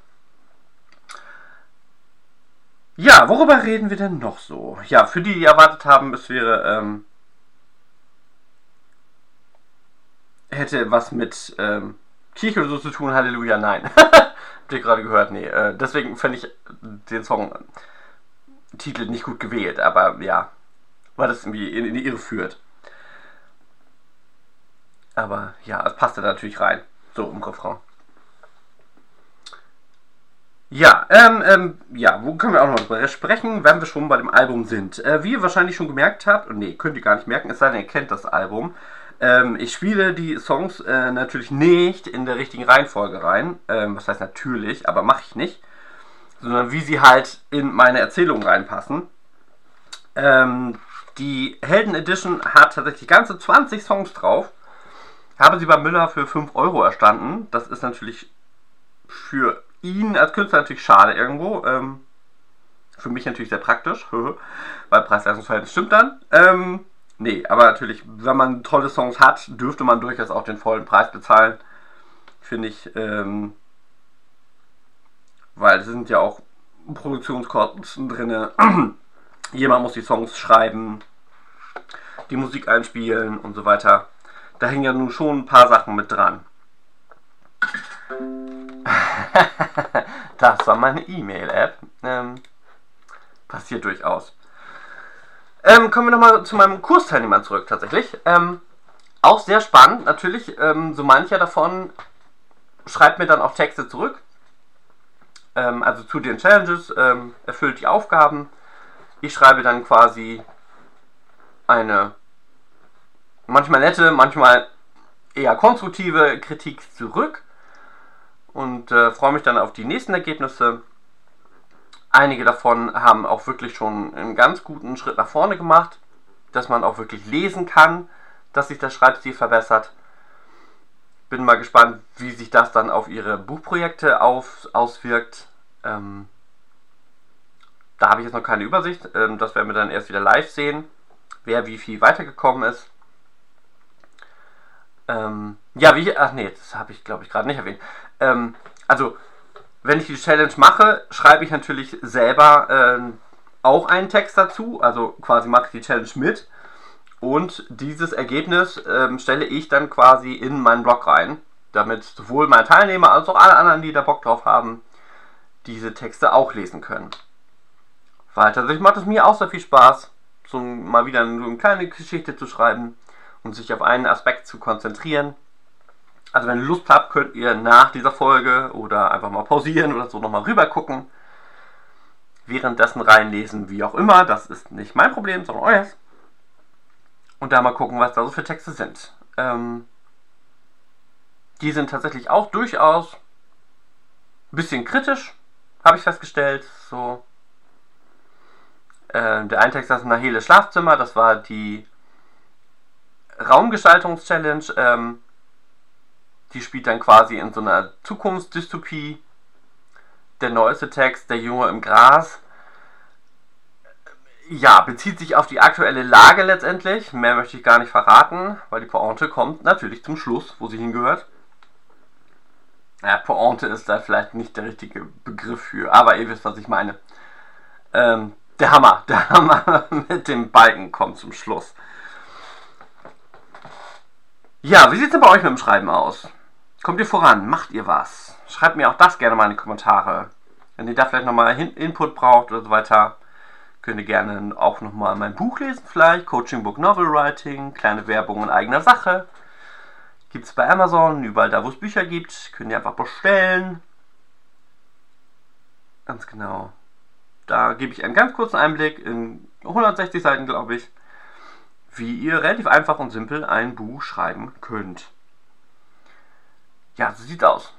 Ja, worüber reden wir denn noch so? Ja, für die, die erwartet haben, es wäre, ähm, hätte was mit ähm, Kirche oder so zu tun, Halleluja, nein. Habt ihr gerade gehört? Nee. Äh, deswegen fände ich den Song Titel nicht gut gewählt, aber ja, weil das irgendwie in, in die Irre führt. Aber ja, es passte natürlich rein. So im Refrain. Ja, ähm, ähm, ja, wo können wir auch noch drüber sprechen, wenn wir schon bei dem Album sind? Äh, wie ihr wahrscheinlich schon gemerkt habt, und nee, könnt ihr gar nicht merken, es sei denn, ihr kennt das Album. Ähm, ich spiele die Songs äh, natürlich nicht in der richtigen Reihenfolge rein. Ähm, was heißt natürlich, aber mache ich nicht. Sondern wie sie halt in meine Erzählung reinpassen. Ähm, die Helden Edition hat tatsächlich ganze 20 Songs drauf. Habe sie bei Müller für 5 Euro erstanden. Das ist natürlich für ihn als Künstler natürlich schade irgendwo. Ähm, für mich natürlich sehr praktisch, weil Preis-Leistungsverhältnis stimmt dann. Nee, aber natürlich, wenn man tolle Songs hat, dürfte man durchaus auch den vollen Preis bezahlen. Finde ich, ähm, weil es sind ja auch Produktionskosten drin. Jemand muss die Songs schreiben, die Musik einspielen und so weiter. Da hängen ja nun schon ein paar Sachen mit dran. das war meine E-Mail-App. Ähm, passiert durchaus. Ähm, kommen wir nochmal zu meinem Kursteilnehmern zurück, tatsächlich. Ähm, auch sehr spannend, natürlich. Ähm, so mancher davon schreibt mir dann auch Texte zurück. Ähm, also zu den Challenges, ähm, erfüllt die Aufgaben. Ich schreibe dann quasi eine manchmal nette, manchmal eher konstruktive Kritik zurück. und äh, freue mich dann auf die nächsten Ergebnisse. Einige davon haben auch wirklich schon einen ganz guten Schritt nach vorne gemacht, dass man auch wirklich lesen kann, dass sich der Schreibstil verbessert. Bin mal gespannt, wie sich das dann auf ihre Buchprojekte auf, auswirkt. Ähm, da habe ich jetzt noch keine Übersicht. Ähm, das werden wir dann erst wieder live sehen, wer wie viel weitergekommen ist. Ähm, ja, wie, ach nee, das habe ich glaube ich gerade nicht erwähnt. Ähm, also, wenn ich die Challenge mache, schreibe ich natürlich selber äh, auch einen Text dazu, also quasi mache ich die Challenge mit. Und dieses Ergebnis ähm, stelle ich dann quasi in meinen Blog rein, damit sowohl meine Teilnehmer als auch alle anderen, die da Bock drauf haben, diese Texte auch lesen können. Weil tatsächlich macht es mir auch sehr viel Spaß, so mal wieder eine kleine Geschichte zu schreiben und sich auf einen Aspekt zu konzentrieren. Also wenn ihr Lust habt, könnt ihr nach dieser Folge oder einfach mal pausieren oder so nochmal rüber gucken. Währenddessen reinlesen, wie auch immer. Das ist nicht mein Problem, sondern euers. Und da mal gucken, was da so für Texte sind. Ähm, die sind tatsächlich auch durchaus ein bisschen kritisch, habe ich festgestellt. So. Äh, der ein Text ist Nahele Schlafzimmer, das war die Raumgestaltungs-Challenge. Ähm, die spielt dann quasi in so einer Zukunftsdystopie. Der neueste Text, Der Junge im Gras, ja, bezieht sich auf die aktuelle Lage letztendlich. Mehr möchte ich gar nicht verraten, weil die Pointe kommt natürlich zum Schluss, wo sie hingehört. Ja, Pointe ist da vielleicht nicht der richtige Begriff für, aber ihr wisst, was ich meine. Ähm, der Hammer, der Hammer mit dem Balken kommt zum Schluss. Ja, wie sieht es denn bei euch mit dem Schreiben aus? Kommt ihr voran? Macht ihr was? Schreibt mir auch das gerne mal in die Kommentare. Wenn ihr da vielleicht nochmal Input braucht oder so weiter, könnt ihr gerne auch nochmal mein Buch lesen vielleicht. Coaching Book Novel Writing, kleine Werbung in eigener Sache. Gibt es bei Amazon, überall da, wo es Bücher gibt. Könnt ihr einfach bestellen. Ganz genau. Da gebe ich einen ganz kurzen Einblick in 160 Seiten, glaube ich, wie ihr relativ einfach und simpel ein Buch schreiben könnt. Ja, so sieht aus.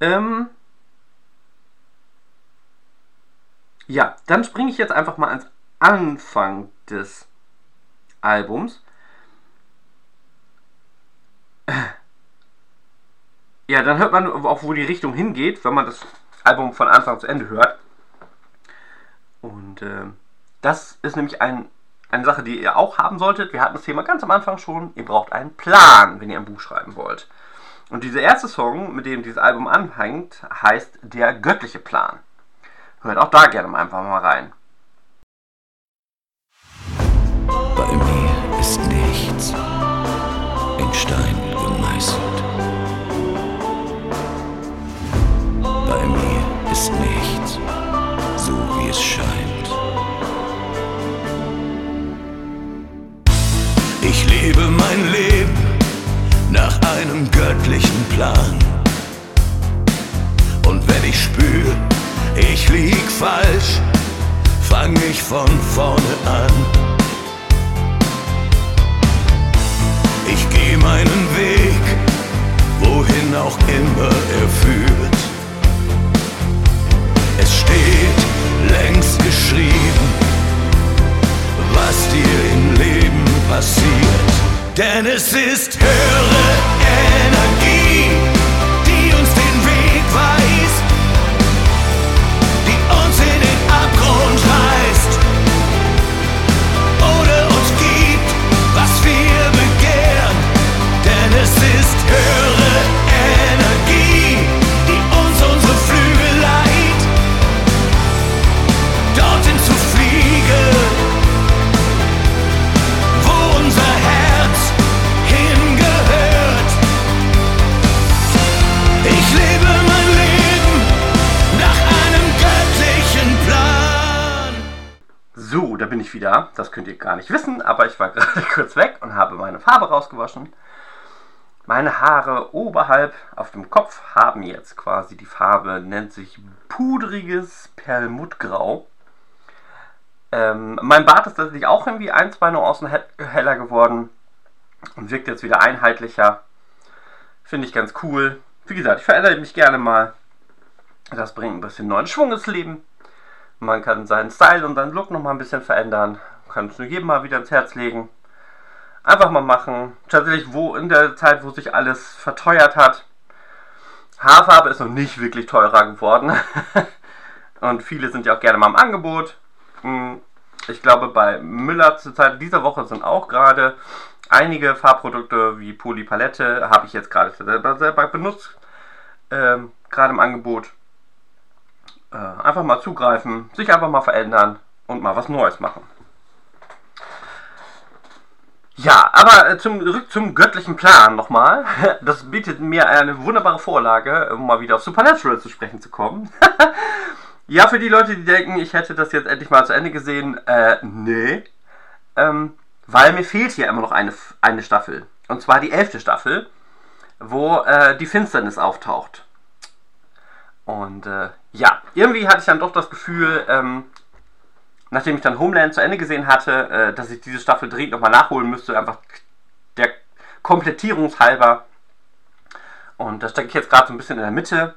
Ähm ja, dann springe ich jetzt einfach mal ans Anfang des Albums. Ja, dann hört man auch, wo die Richtung hingeht, wenn man das Album von Anfang zu Ende hört. Und äh, das ist nämlich ein, eine Sache, die ihr auch haben solltet. Wir hatten das Thema ganz am Anfang schon. Ihr braucht einen Plan, wenn ihr ein Buch schreiben wollt. Und dieser erste Song, mit dem dieses Album anhängt, heißt Der göttliche Plan. Hört auch da gerne einfach mal rein. Bei mir ist nichts in Stein gemeißelt. Bei mir ist nichts so wie es scheint. Ich lebe mein Leben nach einem göttlichen Plan. Und wenn ich spüre, ich lieg falsch, fang ich von vorne an. Ich gehe meinen Weg, wohin auch immer er führt. Es steht längst geschrieben, was dir im Leben passiert. Denn es ist bin ich wieder. Das könnt ihr gar nicht wissen, aber ich war gerade kurz weg und habe meine Farbe rausgewaschen. Meine Haare oberhalb auf dem Kopf haben jetzt quasi die Farbe, nennt sich pudriges Perlmuttgrau. Ähm, mein Bart ist tatsächlich auch irgendwie ein, zwei Nuancen he heller geworden und wirkt jetzt wieder einheitlicher. Finde ich ganz cool. wie gesagt, ich verändere mich gerne mal. Das bringt ein bisschen neuen Schwung ins Leben. Man kann seinen Style und seinen Look noch mal ein bisschen verändern. Kann es nur jedem mal wieder ins Herz legen. Einfach mal machen. Tatsächlich, wo in der Zeit, wo sich alles verteuert hat. Haarfarbe ist noch nicht wirklich teurer geworden. und viele sind ja auch gerne mal im Angebot. Hm, ich glaube, bei Müller zur Zeit dieser Woche sind auch gerade einige Farbprodukte wie Polypalette, habe ich jetzt gerade selber, selber benutzt, ähm, gerade im Angebot. Äh, einfach mal zugreifen, sich einfach mal verändern und mal was Neues machen. Ja, aber äh, zum, zurück zum göttlichen Plan nochmal. Das bietet mir eine wunderbare Vorlage, um mal wieder auf Supernatural zu sprechen zu kommen. ja, für die Leute, die denken, ich hätte das jetzt endlich mal zu Ende gesehen, äh, nee. Ähm, weil mir fehlt hier immer noch eine, eine Staffel. Und zwar die elfte Staffel, wo äh, die Finsternis auftaucht. Und äh, ja, irgendwie hatte ich dann doch das Gefühl, ähm, nachdem ich dann Homeland zu Ende gesehen hatte, äh, dass ich diese Staffel dringend nochmal nachholen müsste, einfach der Komplettierungshalber. Und da stecke ich jetzt gerade so ein bisschen in der Mitte.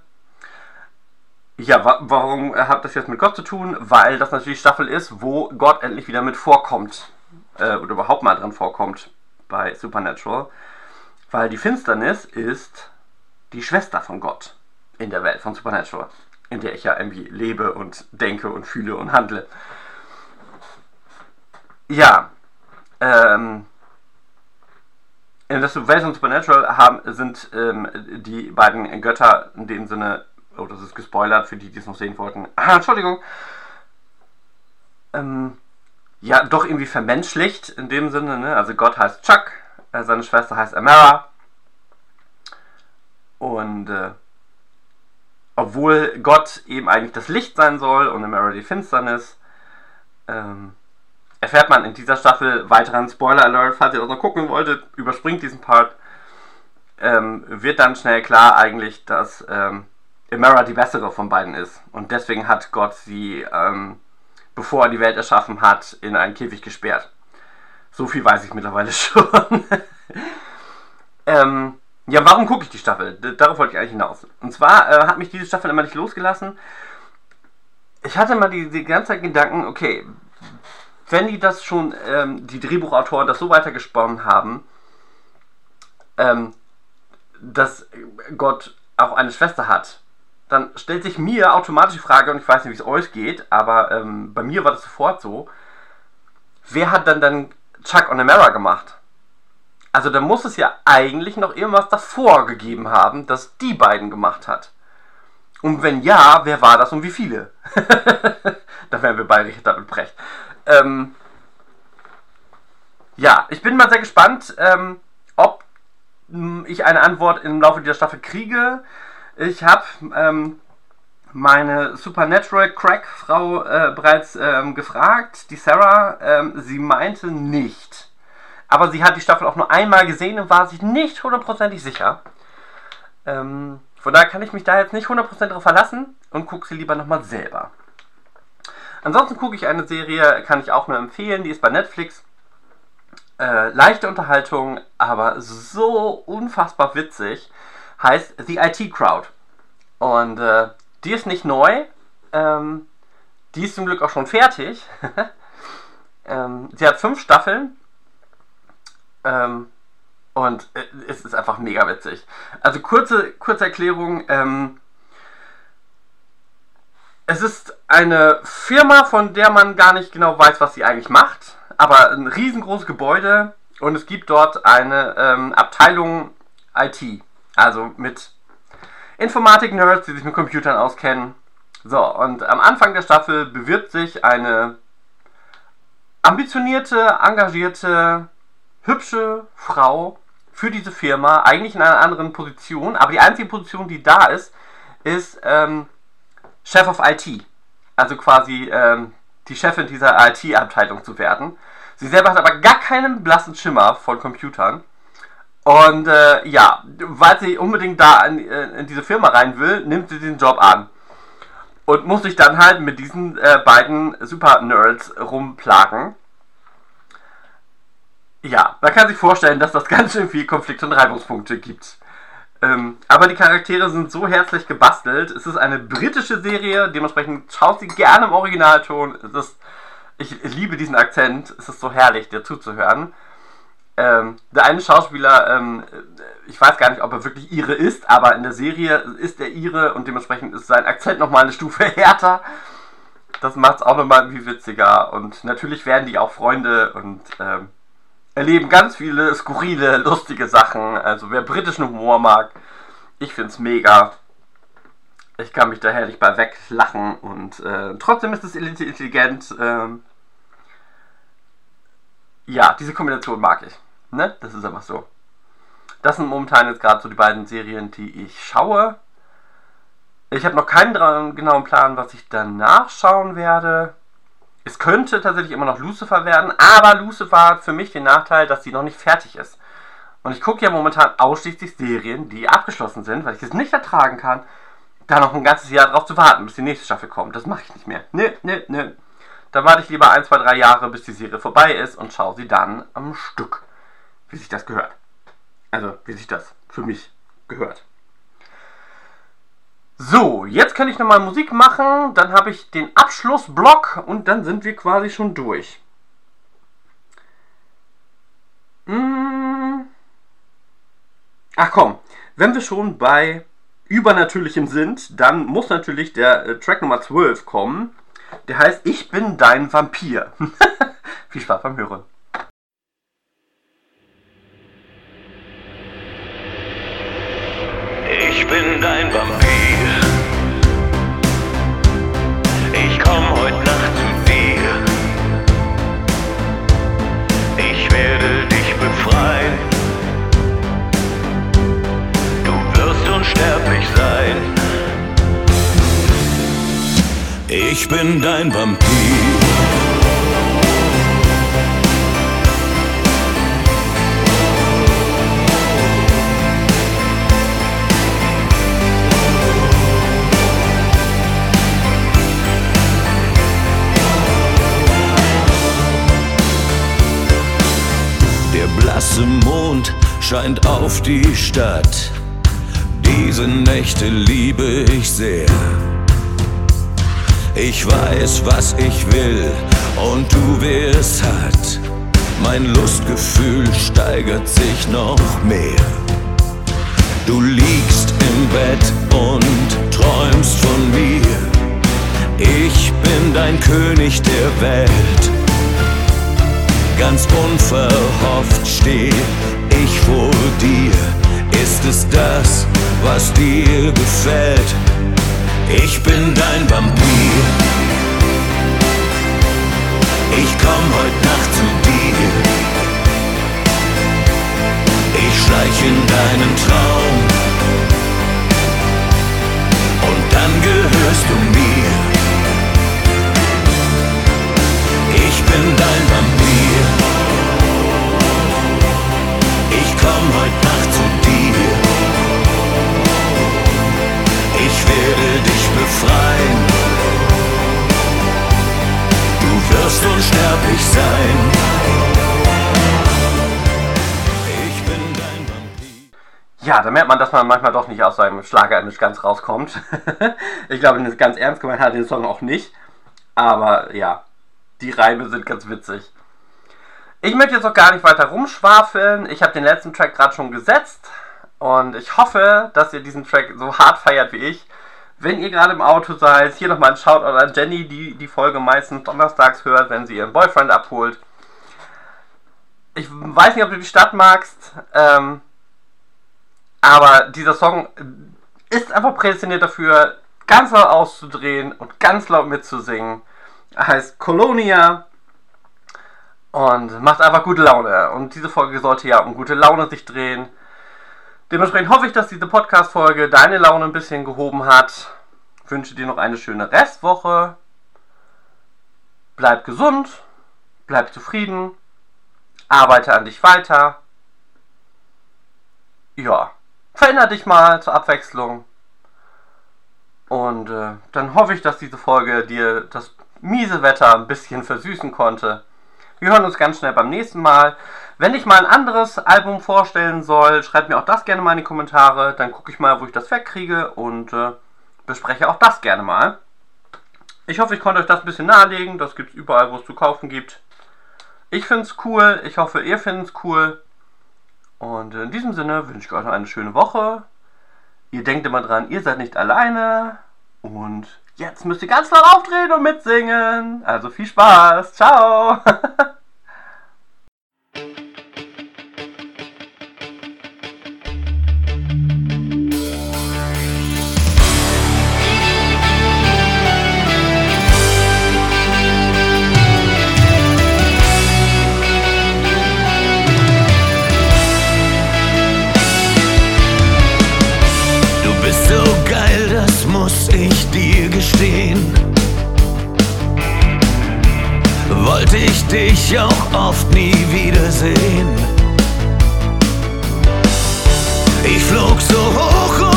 Ja, wa warum hat das jetzt mit Gott zu tun? Weil das natürlich Staffel ist, wo Gott endlich wieder mit vorkommt. Äh, oder überhaupt mal dran vorkommt bei Supernatural. Weil die Finsternis ist die Schwester von Gott in der Welt von Supernatural. In der ich ja irgendwie lebe und denke und fühle und handle. Ja, ähm, in Welt von Supernatural haben, sind ähm, die beiden Götter in dem Sinne, oh, das ist gespoilert für die, die es noch sehen wollten. Ah, Entschuldigung. Ähm, ja, doch irgendwie vermenschlicht in dem Sinne, ne? Also Gott heißt Chuck, äh, seine Schwester heißt Amara. Und äh, obwohl Gott eben eigentlich das Licht sein soll und Amara die Finsternis, ähm, erfährt man in dieser Staffel weiteren Spoiler Alert, falls ihr das noch gucken wolltet, überspringt diesen Part. Ähm, wird dann schnell klar eigentlich, dass ähm, Emera die bessere von beiden ist. Und deswegen hat Gott sie, ähm, bevor er die Welt erschaffen hat, in einen Käfig gesperrt. So viel weiß ich mittlerweile schon. ähm, ja, warum gucke ich die Staffel? Darauf wollte ich eigentlich hinaus. Und zwar äh, hat mich diese Staffel immer nicht losgelassen. Ich hatte mal die, die ganze Zeit Gedanken, okay, wenn die das schon, ähm, die Drehbuchautoren das so weitergesponnen haben, ähm, dass Gott auch eine Schwester hat, dann stellt sich mir automatisch die Frage, und ich weiß nicht, wie es euch geht, aber ähm, bei mir war das sofort so, wer hat dann dann Chuck und Amara gemacht? Also da muss es ja eigentlich noch irgendwas davor gegeben haben, das die beiden gemacht hat. Und wenn ja, wer war das und wie viele? da wären wir beide damit Brecht. Ähm, ja, ich bin mal sehr gespannt, ähm, ob hm, ich eine Antwort im Laufe dieser Staffel kriege. Ich habe ähm, meine Supernatural Crack Frau äh, bereits ähm, gefragt, die Sarah. Ähm, sie meinte nicht. Aber sie hat die Staffel auch nur einmal gesehen und war sich nicht hundertprozentig sicher. Ähm, von daher kann ich mich da jetzt nicht hundertprozentig drauf verlassen und gucke sie lieber nochmal selber. Ansonsten gucke ich eine Serie, kann ich auch nur empfehlen, die ist bei Netflix. Äh, leichte Unterhaltung, aber so unfassbar witzig. Heißt The IT Crowd. Und äh, die ist nicht neu. Ähm, die ist zum Glück auch schon fertig. ähm, sie hat fünf Staffeln. Ähm, und äh, es ist einfach mega witzig. Also kurze, kurze Erklärung. Ähm, es ist eine Firma, von der man gar nicht genau weiß, was sie eigentlich macht, aber ein riesengroßes Gebäude und es gibt dort eine ähm, Abteilung IT, also mit Informatik-Nerds, die sich mit Computern auskennen. So, und am Anfang der Staffel bewirbt sich eine ambitionierte, engagierte, hübsche Frau für diese Firma, eigentlich in einer anderen Position, aber die einzige Position, die da ist, ist ähm, Chef of IT. Also quasi ähm, die Chefin dieser IT-Abteilung zu werden. Sie selber hat aber gar keinen blassen Schimmer von Computern. Und äh, ja, weil sie unbedingt da in, in, diese Firma rein will, nimmt sie diesen Job an. Und muss sich dann halt mit diesen äh, beiden Super-Nerds rumplagen. Ja, man kann sich vorstellen, dass das ganz schön viel Konflikt und Reibungspunkte gibt. Ähm, aber die Charaktere sind so herzlich gebastelt. Es ist eine britische Serie, dementsprechend schaut sie gerne im Originalton. Es ist, ich, liebe diesen Akzent. Es ist so herrlich, dir zuzuhören. Ähm, der eine Schauspieler, ähm, ich weiß gar nicht, ob er wirklich Ire ist, aber in der Serie ist er Ire und dementsprechend ist sein Akzent nochmal eine Stufe härter. Das macht es auch nochmal irgendwie witziger. Und natürlich werden die auch Freunde und ähm, erleben ganz viele skurrile, lustige Sachen. Also wer britischen Humor mag, ich finde es mega. Ich kann mich da herrlich bei weglachen und äh, trotzdem ist es intelligent. Ähm, ja, diese Kombination mag ich. Ne? Das ist einfach so. Das sind momentan jetzt gerade so die beiden Serien, die ich schaue. Ich habe noch keinen genauen Plan, was ich danach schauen werde. Es könnte tatsächlich immer noch Lucifer werden, aber Lucifer hat für mich den Nachteil, dass sie noch nicht fertig ist. Und ich gucke ja momentan ausschließlich Serien, die abgeschlossen sind, weil ich es nicht ertragen kann, da noch ein ganzes Jahr drauf zu warten, bis die nächste Staffel kommt. Das mache ich nicht mehr. Nö, nö, nö. Da warte ich lieber ein, zwei, drei Jahre, bis die Serie vorbei ist und schaue sie dann am Stück. Wie sich das gehört. Also, wie sich das für mich gehört. So, jetzt kann ich nochmal Musik machen, dann habe ich den Abschlussblock und dann sind wir quasi schon durch. Hm. Ach komm, wenn wir schon bei Übernatürlichem sind, dann muss natürlich der äh, Track Nummer 12 kommen. Der heißt Ich bin dein Vampir. Viel Spaß beim Hören. Ich bin dein Vampir. Ich bin dein Vampir. Der blasse Mond scheint auf die Stadt. Diese Nächte liebe ich sehr. Ich weiß, was ich will und du wirst satt. Mein Lustgefühl steigert sich noch mehr. Du liegst im Bett und träumst von mir. Ich bin dein König der Welt. Ganz unverhofft steh ich vor dir. Ist es das, was dir gefällt? Ich bin dein Vampir. Ich komm heute Nacht zu dir. Ich schleich in deinen Traum. Und dann gehörst du mir. Ich bin dein Vampir. Befreien. Du wirst unsterblich sein. Ich bin dein Vampir. Ja, da merkt man, dass man manchmal doch nicht aus seinem Schlager-Image ganz rauskommt. ich glaube, das ganz ernst gemeint hat den Song auch nicht. Aber ja, die Reime sind ganz witzig. Ich möchte jetzt auch gar nicht weiter rumschwafeln. Ich habe den letzten Track gerade schon gesetzt. Und ich hoffe, dass ihr diesen Track so hart feiert wie ich. Wenn ihr gerade im Auto seid, hier nochmal ein Shoutout an Jenny, die die Folge meistens donnerstags hört, wenn sie ihren Boyfriend abholt. Ich weiß nicht, ob du die Stadt magst, ähm, aber dieser Song ist einfach prädestiniert dafür, ganz laut auszudrehen und ganz laut mitzusingen. Er heißt Colonia und macht einfach gute Laune. Und diese Folge sollte ja um gute Laune sich drehen. Dementsprechend hoffe ich, dass diese Podcast-Folge deine Laune ein bisschen gehoben hat. Wünsche dir noch eine schöne Restwoche. Bleib gesund, bleib zufrieden, arbeite an dich weiter. Ja, veränder dich mal zur Abwechslung. Und äh, dann hoffe ich, dass diese Folge dir das miese Wetter ein bisschen versüßen konnte. Wir hören uns ganz schnell beim nächsten Mal. Wenn ich mal ein anderes Album vorstellen soll, schreibt mir auch das gerne mal in die Kommentare. Dann gucke ich mal, wo ich das wegkriege und äh, bespreche auch das gerne mal. Ich hoffe, ich konnte euch das ein bisschen nahelegen. Das gibt es überall, wo es zu kaufen gibt. Ich finde es cool. Ich hoffe, ihr findet es cool. Und in diesem Sinne wünsche ich euch noch eine schöne Woche. Ihr denkt immer dran, ihr seid nicht alleine. Und jetzt müsst ihr ganz laut aufdrehen und mitsingen. Also viel Spaß. Ciao. wollte ich dich auch oft nie wiedersehen. Ich flog so hoch und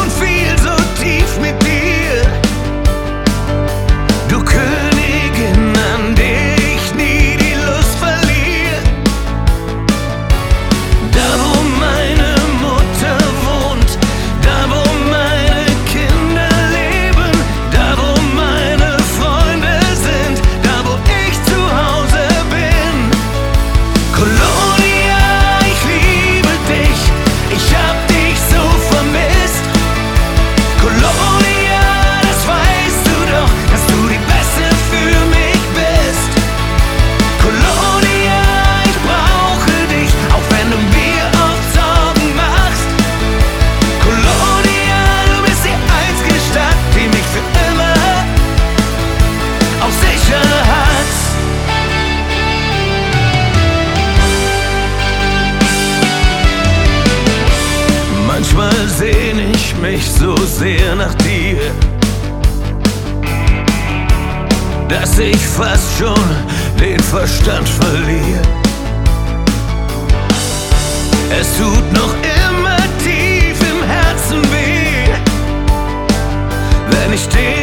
fast schon den Verstand verliere. Es tut noch immer tief im Herzen weh, wenn ich den